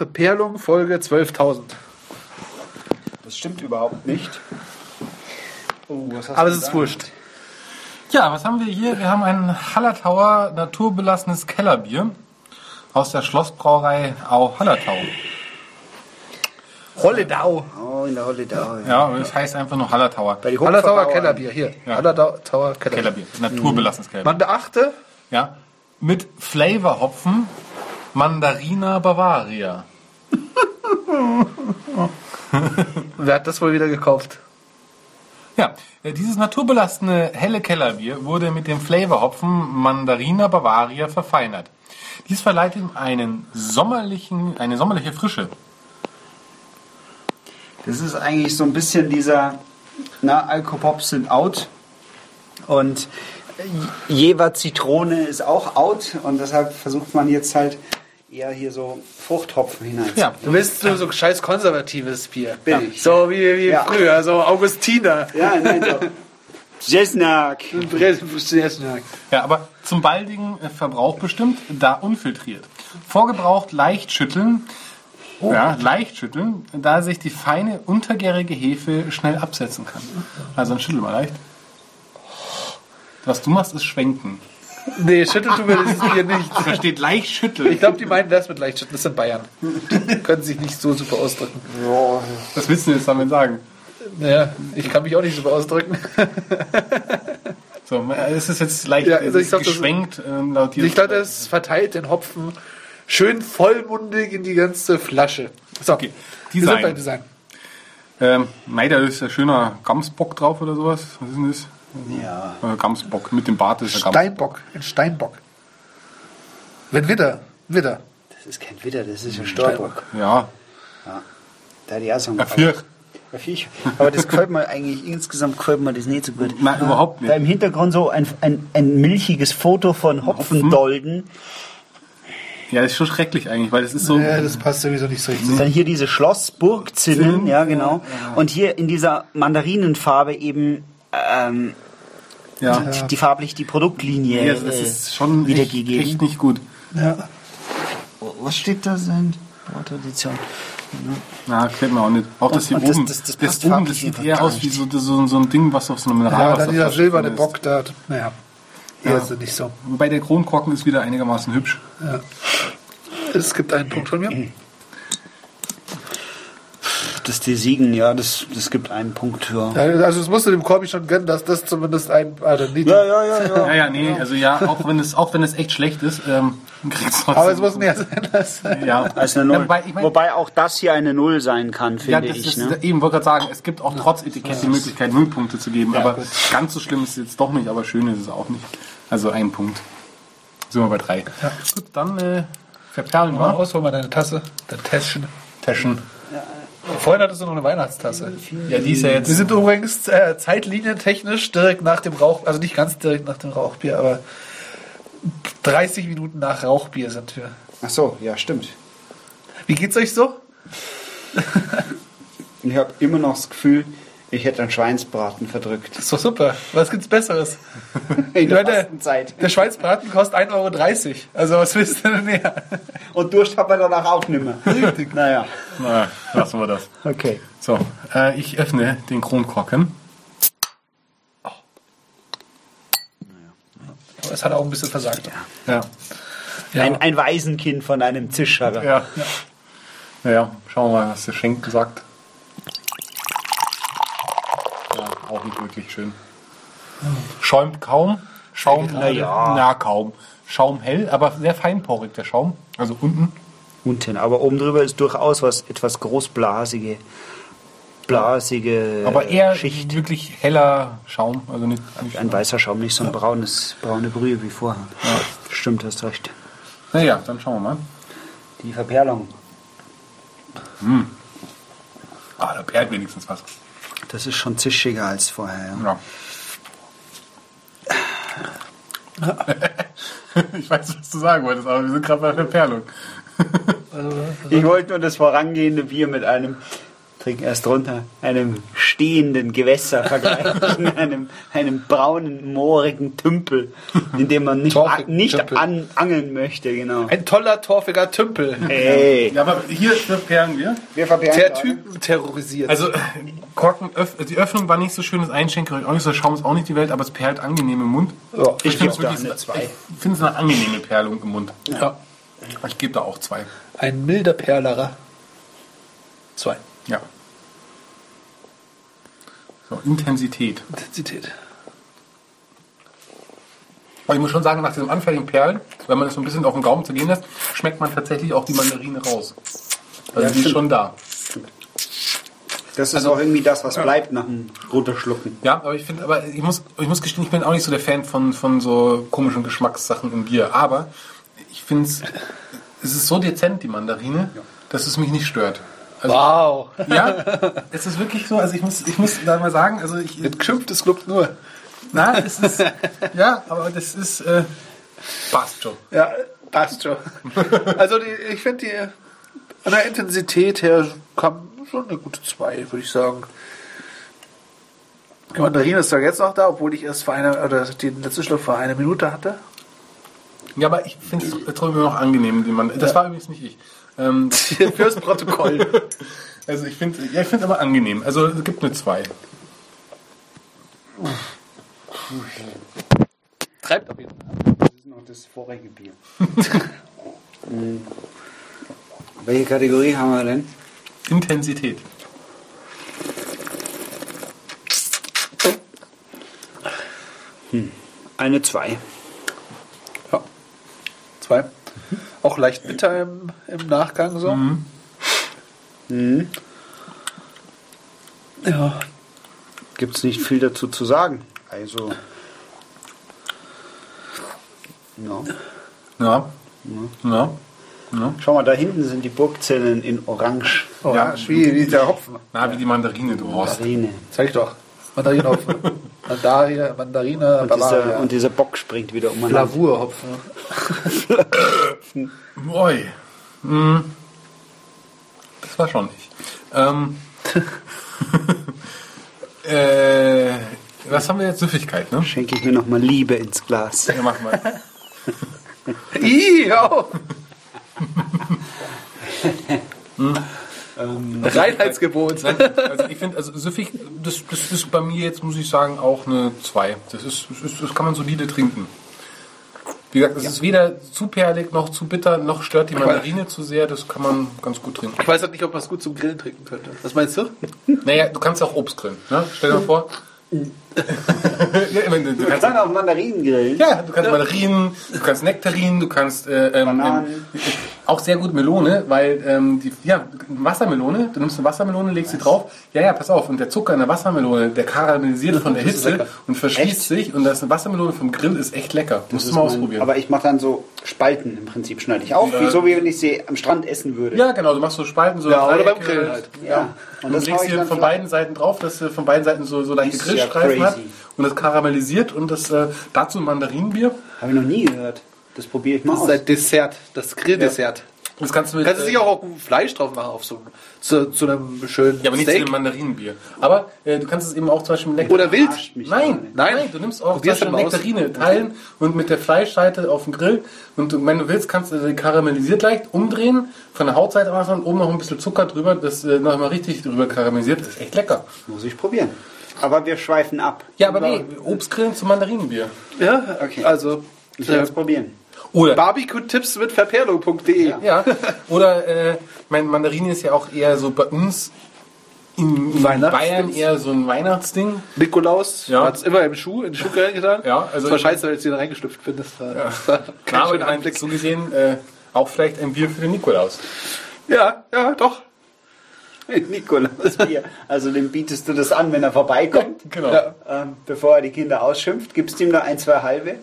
Verperlung, Folge 12.000. Das stimmt überhaupt nicht. Oh, was hast Aber du es ist wurscht. Ja, was haben wir hier? Wir haben ein Hallertauer naturbelassenes Kellerbier aus der Schlossbrauerei Au Hallertau. Holledau. Oh, in der Holledau. Ja. Ja, aber das heißt einfach nur Hallertauer. Bei die Hallertauer Hopferbauern. Kellerbier, hier. Ja. Hallertauer Kellerbier. Kellerbier, naturbelassenes Kellerbier. Man beachte, Ja, mit Flavorhopfen Mandarina Bavaria. wer hat das wohl wieder gekauft? Ja, äh, dieses naturbelassene helle Kellerbier wurde mit dem Flavorhopfen Mandarina Bavaria verfeinert. Dies verleiht ihm einen sommerlichen, eine sommerliche Frische. Das ist eigentlich so ein bisschen dieser, na, Alkopops sind out und Jever Zitrone ist auch out und deshalb versucht man jetzt halt eher hier so Fruchthopfen hinein. Ja, Du willst so, so scheiß konservatives Bier. Bin ich. So wie, wie Ja. früher, so Augustiner. Ja, nein, so. Jesnak. Ja, aber zum baldigen äh, Verbrauch bestimmt, da unfiltriert. Vorgebraucht leicht schütteln, ja, leicht schütteln, da sich die feine untergärige Hefe schnell absetzen kann. Also dann schüttel mal leicht. Was du machst, ist schwenken. Nee, schüttelt tun wir dieses Bier nicht. Da steht leicht schütteln. Ich glaube, die meinen das mit Leichtschütteln. Das sind Bayern. Können sich nicht so super ausdrücken. Was willst du jetzt damit sagen? Naja, ich kann mich auch nicht super ausdrücken. So, es ist jetzt leicht Ja, also glaub, das- geschwenkt. ähm, laut Ich glaube, das verteilt den Hopfen schön vollmundig in die ganze Flasche. So, Okay, Design. Design. Ähm, Mei, da ist ein schöner Gamsbock drauf oder sowas. Was ist denn das? Ja. Äh, Gamsbock. Mit dem Bart ist Gamsbock. Steinbock. Ein Steinbock. Wenn Widder. Widder. Das ist kein Widder, das ist ein Storbock. Ja, Da hat die auch so ein. Aber das gefällt mir eigentlich, insgesamt gefällt mir das nicht so gut. Nein, überhaupt nicht. Da im Hintergrund so ein, ein, ein milchiges Foto von Hopfendolden. Ja, das ist schon schrecklich eigentlich, weil das ist so. Ja, das passt sowieso nicht so richtig. Dann hier diese Schlossburgzinnen, Zinnen, ja genau. Und hier in dieser Mandarinenfarbe eben ähm, Ja, die, die farblich die Produktlinie ja das äh, ist schon echt, wiedergegeben. echt nicht gut. Ja. Was steht da sein? Tradition. Na, kennt man auch nicht. Auch das hier und das- oben. das- das das, passt oben, das sieht eher aus wie so, so, so ein Ding, was auf so einem Ja, Mineralwasser dann dieser silberne ist. Bock da. Naja. Eher ist nicht so. Wobei der Kronkorken ist wieder einigermaßen hübsch. Es gibt einen Punkt von mir. Das die Siegen, ja, das, das gibt einen Punkt. Ja, Ja, Also, es musst du dem Korbi schon gönnen, dass das zumindest ein. Also nicht, ja, ja. ja, ja. Ja, ja, nee, also ja, auch wenn es, auch wenn es echt schlecht ist, ähm, kriegt's trotzdem. Aber es muss mehr sein als. ja. Also eine Null. Ja, wobei, ich mein, Wobei auch das hier eine Null sein kann, ja, finde das ich. ist, Ne? eben wollte gerade sagen, es gibt auch trotz Etikett die Möglichkeit, Nullpunkte zu geben, aber ganz so schlimm ist es jetzt doch nicht, aber schön ist es auch nicht. Also ein Punkt. Sind wir bei drei. Gut, dann äh, verperlen Mal wir. aus, hol mal deine Tasse. Dein Täschchen. Taschen. Vorhin hattest du noch eine Weihnachtstasse. Ja, die ist ja Wir jetzt. sind übrigens äh, zeitlinientechnisch direkt nach dem Rauch, also nicht ganz direkt nach dem Rauchbier, aber 30 Minuten nach Rauchbier sind wir. Ach so, ja, stimmt. Wie geht's euch so? Ich habe immer noch das Gefühl, ich hätte einen Schweinsbraten verdrückt. Ist doch super. Was gibt's Besseres? In der Fastenzeit. Der Schweinsbraten kostet 1,30 Euro. Also was willst du denn mehr? Und Durst hat man danach auch nicht mehr. Richtig. Naja, Na, lassen wir das. okay. So, äh, ich öffne den Kronkorken. Das hat auch ein bisschen versagt. Ja. Ja. Ein, ein Waisenkind von einem Zischhaber. Ja. Naja, schauen wir mal, was der Schenken sagt. Ja, auch nicht wirklich schön. Schäumt kaum. Schaum, Na ja. na kaum. Schaum hell, aber sehr feinporig der Schaum. Also unten. Unten, aber oben drüber ist durchaus was etwas großblasige, blasige Aber eher Schicht. wirklich heller Schaum. Also nicht, nicht Ein weißer Schaum, nicht so ein braunes, braune Brühe wie vorher. Stimmt, hast recht. Naja, dann schauen wir mal. Die Verperlung. Ah, da perlt wenigstens was. Das ist schon zischiger als vorher. Ja. Ja. ich weiß, was du sagen wolltest, aber wir sind gerade bei der Verperlung. Ich wollte nur das vorangehende Bier mit einem Trink erst runter. Einem stehenden Gewässer vergleichen, einem, einem braunen, moorigen Tümpel, in dem man nicht, Torfigen nicht Tümpel. an, angeln möchte, genau. Ein toller, torfiger Tümpel. Ey, Ja, aber hier verperlen wir. wir verperren Der. Typen terrorisiert. Also, Korken, öff, die Öffnung war nicht so schön, das Einschenkerich auch nicht, so der Schaum ist auch nicht die Welt, aber es perlt angenehm im Mund. ja, Ich. Ich finde es eine angenehme Perlung im Mund. ja. Ich gebe da auch zwei. Ein milder Perlerer. Zwei. Ja. So, Intensität. Intensität. Aber ich muss schon sagen, nach diesem anfälligen Perlen, wenn man es so ein bisschen auf den Gaumen zergehen lässt, schmeckt man tatsächlich auch die Mandarine raus. Also Ja, die ist schon da. Das ist auch irgendwie das, was bleibt nach dem runterschlucken. Ja, aber ich finde, aber ich muss, ich muss gestehen, ich bin auch nicht so der Fan von, von so komischen Geschmackssachen im Bier. Aber finde es, es ist so dezent, die Mandarine, dass es mich nicht stört. Also, Wow. Ja, es ist wirklich so, also ich muss, ich muss da mal sagen, also ich, Mit geschimpft ist Club nur. na, es ist, ja, aber das ist, äh, passt schon. Ja, passt schon. Also die, ich finde die an der Intensität her kam schon eine gute 2, würde ich sagen. Die Mandarine ist doch jetzt noch da, obwohl ich erst vor einer, oder den letzten Schluck vor einer Minute hatte. Ja, aber ich finde es trotzdem noch angenehm, die man, das war übrigens nicht ich. Ähm, Fürs Protokoll. also ich finde, ja, ich finde aber angenehm. Also es gibt eine 2. Treibt auf jeden Fall. Das ist noch das vorige Bier. Hm. Welche Kategorie haben wir denn? Intensität. Eine 2. Ja. Zwei. Auch leicht bitter im, im Nachgang so. Mhm. Ja. Gibt es nicht viel dazu zu sagen. Also. Ja. Ja. Ja. ja. Schau mal, da hinten sind die Burgzellen in Orange. Orange, wie, wie der Hopfen. Na, wie die Mandarine du brauchst. Marine. Zeig ich doch. Mandarinhopfen. Mandarine, Mandarine, Und dieser, und dieser Bock springt wieder umeinander. Flavurhopfen. Oi. Hm. Das war schon ich. Ähm. äh, was haben wir jetzt? Süffigkeit, ne? Schenke ich mir nochmal Liebe ins Glas. Ja, mach mal. Ih, hör auf. Reinheitsgebot. Nein, also ich finde, also süffig, das, das ist bei mir jetzt, muss ich sagen, auch eine 2. Das, ist, das, ist, das kann man solide trinken. Wie gesagt, es ist weder zu perlig noch zu bitter, noch stört die Mandarine zu sehr. Das kann man ganz gut trinken. Ich weiß halt nicht, ob man es gut zum Grillen trinken könnte. Was meinst du? Naja, du kannst auch Obst grillen. Ne? Stell dir mal vor. ja, du kannst, kann auch Mandarinen grillen. ja, du kannst Mandarinen, du kannst Nektarinen, du kannst äh, ähm, Bananen. Auch sehr gut Melone, weil ähm, die ja Wassermelone, du nimmst eine Wassermelone, legst sie drauf, ja ja, pass auf, und der Zucker in der Wassermelone, der karamellisiert von der Das Hitze und verschließt Echt? sich und das ist eine Wassermelone vom Grill ist echt lecker. Musst du Das mal ausprobieren. Aber ich mache dann so Spalten im Prinzip, schneide ich auf, Ja. wie, so wie wenn ich sie am Strand essen würde. ja, genau, du machst so Spalten, so Ja, oder beim Grillen halt. Ja. Und, Und du das hau legst dann von beiden Seiten drauf, dass äh, von beiden Seiten so, so leichte Das ist ja Grillstreifen hat und das karamellisiert und das äh, dazu ein Mandarinenbier. Habe ich noch nie gehört. Das probiere ich mal Das ist aus. ein Dessert, das Grilldessert. Das kannst du mit, Kannst du äh, sicher auch Fleisch drauf machen auf so zu, zu einem schönen Ja, aber nicht zu Steak. dem Mandarinenbier. Aber äh, du kannst es eben auch zum Beispiel mit Nektar- Oder wild. Nein, nein. Nein. du nimmst auch zum Beispiel doch mal aus. Nektarine teilen und mit der Fleischseite auf den Grill und du, wenn du willst, kannst du die karamellisiert leicht umdrehen, von der Hautseite aus und oben noch ein bisschen Zucker drüber, das äh, noch mal richtig drüber karamellisiert. Das ist echt lecker. Muss ich probieren. Aber wir schweifen ab. Ja, aber nee, Obstgrillen zum Mandarinenbier. Ja, Okay. Also Ich werde es probieren. Oder Barbecue-Tipps mit verperlung.de. ja, oder äh, mein Mandarine ist ja auch eher so bei uns in Bayern eher so ein Weihnachtsding. Nikolaus Ja. hat es immer im Schuh, in den Schuh getan. Ja, also das war scheiße, wenn du da reingeschlüpft findest. Kein Klar, Anblick. so gesehen äh, auch vielleicht ein Bier für den Nikolaus. Ja, ja, doch. Nikolaus Bier. Also dem bietest du das an, wenn er vorbeikommt. Genau. Ja. Ähm, bevor er die Kinder ausschimpft, gibst ihm noch ein, zwei halbe.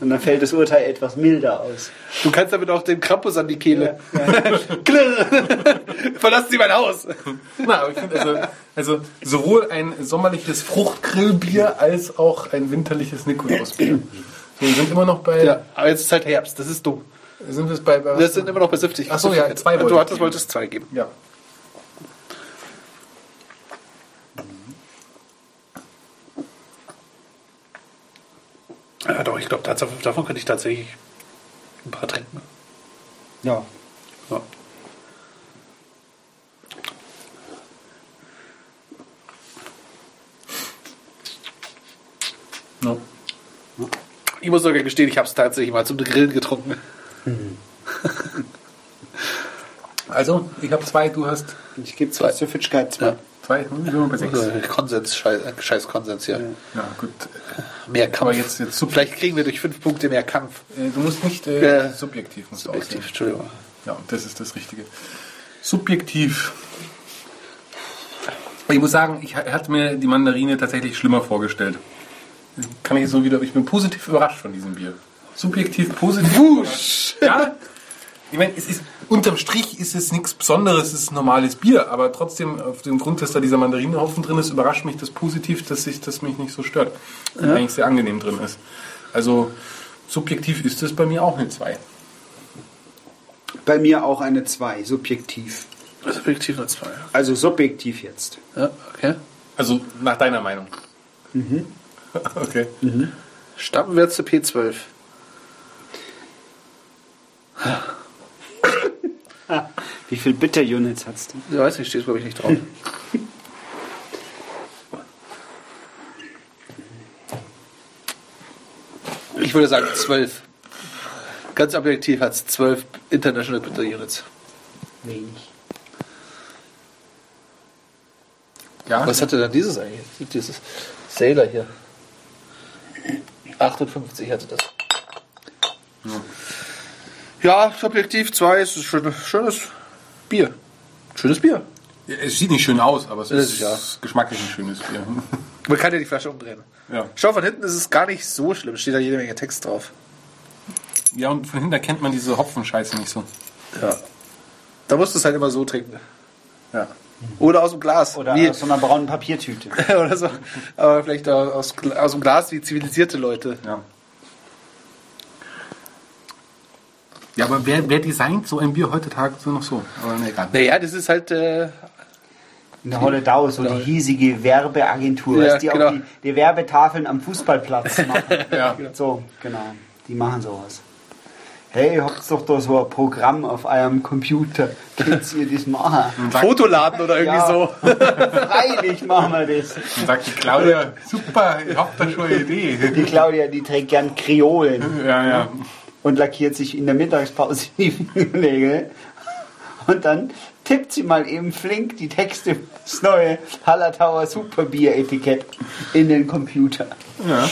Und dann fällt das Urteil etwas milder aus. Du kannst damit auch den Krampus an die Kehle. Ja, ja. Klirr. Verlassen Sie mein Haus. Na, aber ich finde also, also sowohl ein sommerliches Fruchtgrillbier als auch ein winterliches Nikolausbier. So, wir sind immer noch bei. Ja, aber jetzt ist halt Herbst, das ist dumm. Sind wir bei, bei Wir sind immer noch bei 70. Ach so, ja, zwei wollte Du hattest, geben. wolltest zwei geben. Ja. Ja, doch, ich glaube, davon könnte ich tatsächlich ein paar trinken. Ja. Ja. No. Ich muss sogar gestehen, ich habe es tatsächlich mal zum Grillen getrunken. Also, ich habe zwei, du hast Ich gebe zwei Süffigkeit zwei. Ja. Zwei, hm, sind wir bei sechs. Also, Konsens, scheiß, scheiß Konsens hier. Ja, gut. Mehr Kampf. Aber jetzt, jetzt Vielleicht kriegen wir durch fünf Punkte mehr Kampf. äh, du musst nicht äh, subjektiv, musst du Subjektiv, aussehen. Entschuldigung. Ja, das ist das Richtige. Subjektiv. Ich muss sagen, ich ha- hatte mir die Mandarine tatsächlich schlimmer vorgestellt. Kann ich so wieder, ich bin positiv überrascht von diesem Bier. Subjektiv positiv. Wusch! Ja? Ich meine, es ist, unterm Strich ist es nichts Besonderes, es ist normales Bier, aber trotzdem, auf dem Grund, dass da dieser Mandarinehopfen drin ist, überrascht mich das positiv, dass sich das mich nicht so stört. Und eigentlich sehr angenehm drin ist. Also, subjektiv ist es bei mir auch eine 2. Bei mir auch eine zwei, subjektiv. Subjektiv nur zwei. Also subjektiv jetzt. Ja, okay. Also nach deiner Meinung. Okay. Stammwürze P12. Wie viel Bitter-Units hast du? Ich weiß nicht, steht glaube ich nicht drauf. Ich würde sagen 12. Ganz objektiv hat es 12 International Bitter Units. Wenig. Ja, Was hatte denn dieses eigentlich? Dieses Sailor hier. 58 hatte das. Ja, subjektiv 2 ist ein schönes, schönes Bier. Schönes Bier. es sieht nicht schön aus, aber es Das ist, ist ja. geschmacklich ein schönes Bier. Man kann ja die Flasche umdrehen. Ja. Schau, von hinten ist es gar nicht so schlimm. Steht da jede Menge Text drauf. ja, und von hinten erkennt man diese Hopfenscheiße nicht so. Ja. Da musst du es halt immer so trinken. Ja. Oder aus dem Glas. Oder wie, aus so einer braunen Papiertüte. oder so. Aber vielleicht aus, aus dem Glas wie zivilisierte Leute. Ja. Ja, aber wer, wer designt so ein Bier heutzutage so noch so? Aber nee, egal. Naja, das ist halt. Äh, In der Holledau, so die hiesige Werbeagentur, Ja, die genau. auch die, die Werbetafeln am Fußballplatz machen. Ja. So, genau. Die machen sowas. Hey, habt doch da so ein Programm auf eurem Computer. Könnt ihr das machen? Fotoladen oder irgendwie Ja. so. Freilich machen wir das. und sagt die Claudia, super, ich hab da schon eine Idee. Die Claudia, die trägt gern Kreolen Ja, ja. Und lackiert sich in der Mittagspause die Fingernägel. Und dann tippt sie mal eben flink die Texte das neue Hallertauer Superbier-Etikett in den Computer. ja.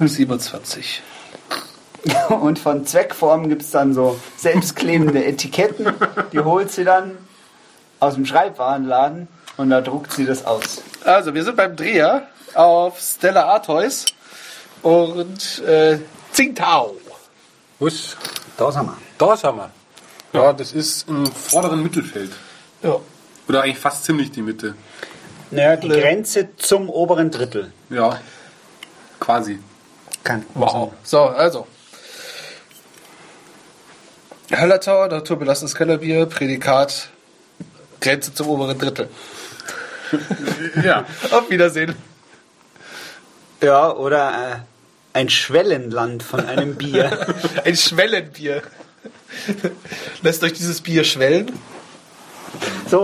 27. Und von Zweckform gibt es dann so selbstklebende Etiketten. Die holt sie dann aus dem Schreibwarenladen und da druckt sie das aus. Also, wir sind beim Dreher auf Stella Artois und äh, Tsingtao. Was? Da sind wir. Da haben wir. Ja, das ist im vorderen Mittelfeld. Ja. Oder eigentlich fast ziemlich die Mitte. Naja, die Grenze zum oberen Drittel. Ja. Quasi. Kann. Wow. So, also. Hallertauer, naturbelassenes Kellerbier, Prädikat, Grenze zum oberen Drittel. Ja. Auf Wiedersehen. Ja, oder äh, ein Schwellenland von einem Bier. Ein Schwellenbier. Lässt euch dieses Bier schwellen? so